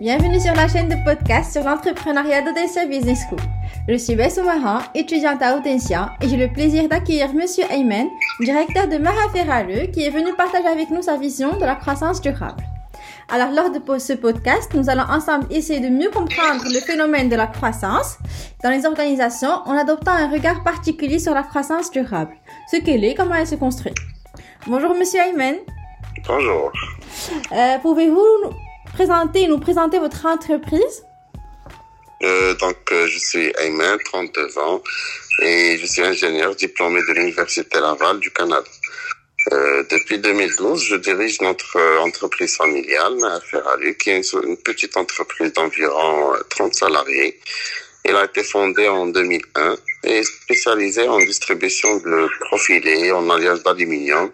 Bienvenue sur la chaîne de podcast sur l'entrepreneuriat d'Odessa Business School. Je suis Bessou Mahan, étudiante à et j'ai le plaisir d'accueillir Monsieur Ayman, directeur de Maha Ferrareux, qui est venu partager avec nous sa vision de la croissance durable. Alors, lors de ce podcast, nous allons ensemble essayer de mieux comprendre le phénomène de la croissance dans les organisations en adoptant un regard particulier sur la croissance durable, ce qu'elle est, comment elle se construit. Bonjour Monsieur Ayman. Bonjour. Euh, Pouvez-vous présenter, nous présenter votre entreprise? Euh, Donc, euh, je suis Ayman, 32 ans, et je suis ingénieur diplômé de l'Université Laval du Canada. Euh, depuis 2012, je dirige notre entreprise familiale, Ferrari, qui est une, petite entreprise d'environ 30 salariés. Elle a été fondée en 2001 et spécialisée en distribution de profilés en alliage d'aluminium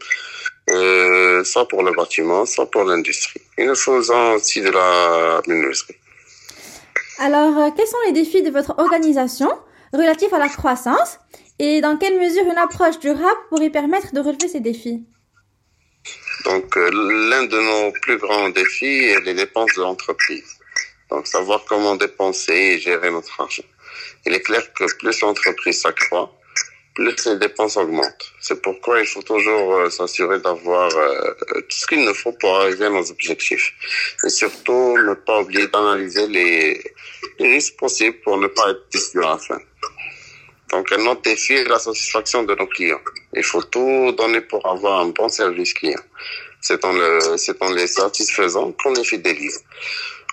euh, soit pour le bâtiment, soit pour l'industrie. Et nous faisons aussi de la menuiserie. Alors, euh, quels sont les défis de votre organisation relatifs à la croissance et dans quelle mesure une approche durable pourrait permettre de relever ces défis? Donc, euh, l'un de nos plus grands défis est les dépenses de l'entreprise. Donc, savoir comment dépenser et gérer notre argent. Il est clair que plus l'entreprise s'accroît, plus les dépenses augmentent. C'est pourquoi il faut toujours euh, s'assurer d'avoir euh, tout ce qu'il nous faut pour arriver à nos objectifs. Et surtout, ne pas oublier d'analyser les, risques possibles pour ne pas être déçu à la fin. Donc, un autre défi est la satisfaction de nos clients. Il faut tout donner pour avoir un bon service client. C'est en, le, c'est en les satisfaisant qu'on les fidélise.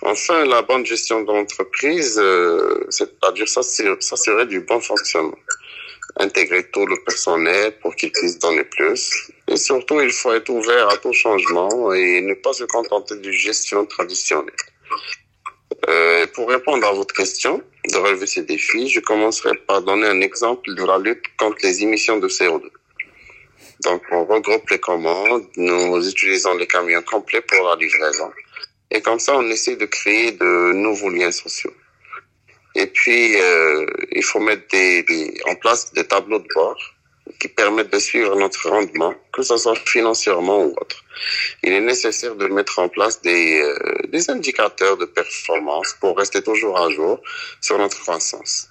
Enfin, la bonne gestion de l'entreprise, euh, c'est-à-dire s'assurer du bon fonctionnement intégrer tout le personnel pour qu'ils puissent donner plus. Et surtout, il faut être ouvert à tout changement et ne pas se contenter d'une gestion traditionnelle. Euh, pour répondre à votre question, de relever ces défis, je commencerai par donner un exemple de la lutte contre les émissions de CO2. Donc, on regroupe les commandes, nous utilisons les camions complets pour la livraison. Et comme ça, on essaie de créer de nouveaux liens sociaux. Et puis, euh, il faut mettre des, en place des tableaux de bord qui permettent de suivre notre rendement, que ce soit financièrement ou autre. Il est nécessaire de mettre en place des, euh, des indicateurs de performance pour rester toujours à jour sur notre croissance.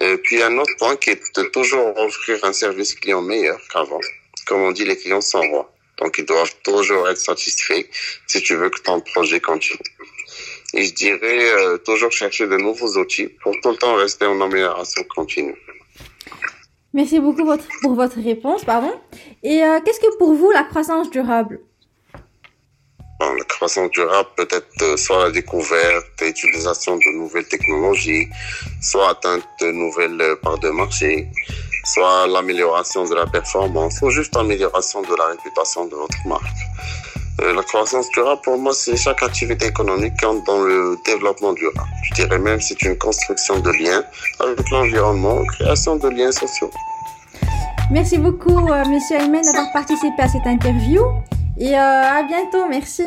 Et puis un autre point qui est de toujours offrir un service client meilleur qu'avant. Comme on dit, les clients sont rois. Donc ils doivent toujours être satisfaits si tu veux que ton projet continue. Et je dirais euh, toujours chercher de nouveaux outils pour tout le temps rester en amélioration continue. Merci beaucoup votre, pour votre réponse. Pardon. Et euh, qu'est-ce que pour vous la croissance durable? Bon, La croissance durable peut être euh, soit la découverte et l'utilisation de nouvelles technologies, soit atteinte de nouvelles parts de marché, soit l'amélioration de la performance, ou juste l'amélioration de la réputation de votre marque. Euh, la croissance durable, pour moi, c'est chaque activité économique qui entre dans le développement durable. Je dirais même c'est une construction de liens avec l'environnement, création de liens sociaux. Merci beaucoup, euh, Monsieur Aymen, d'avoir participé à cette interview. Et euh, à bientôt. Merci.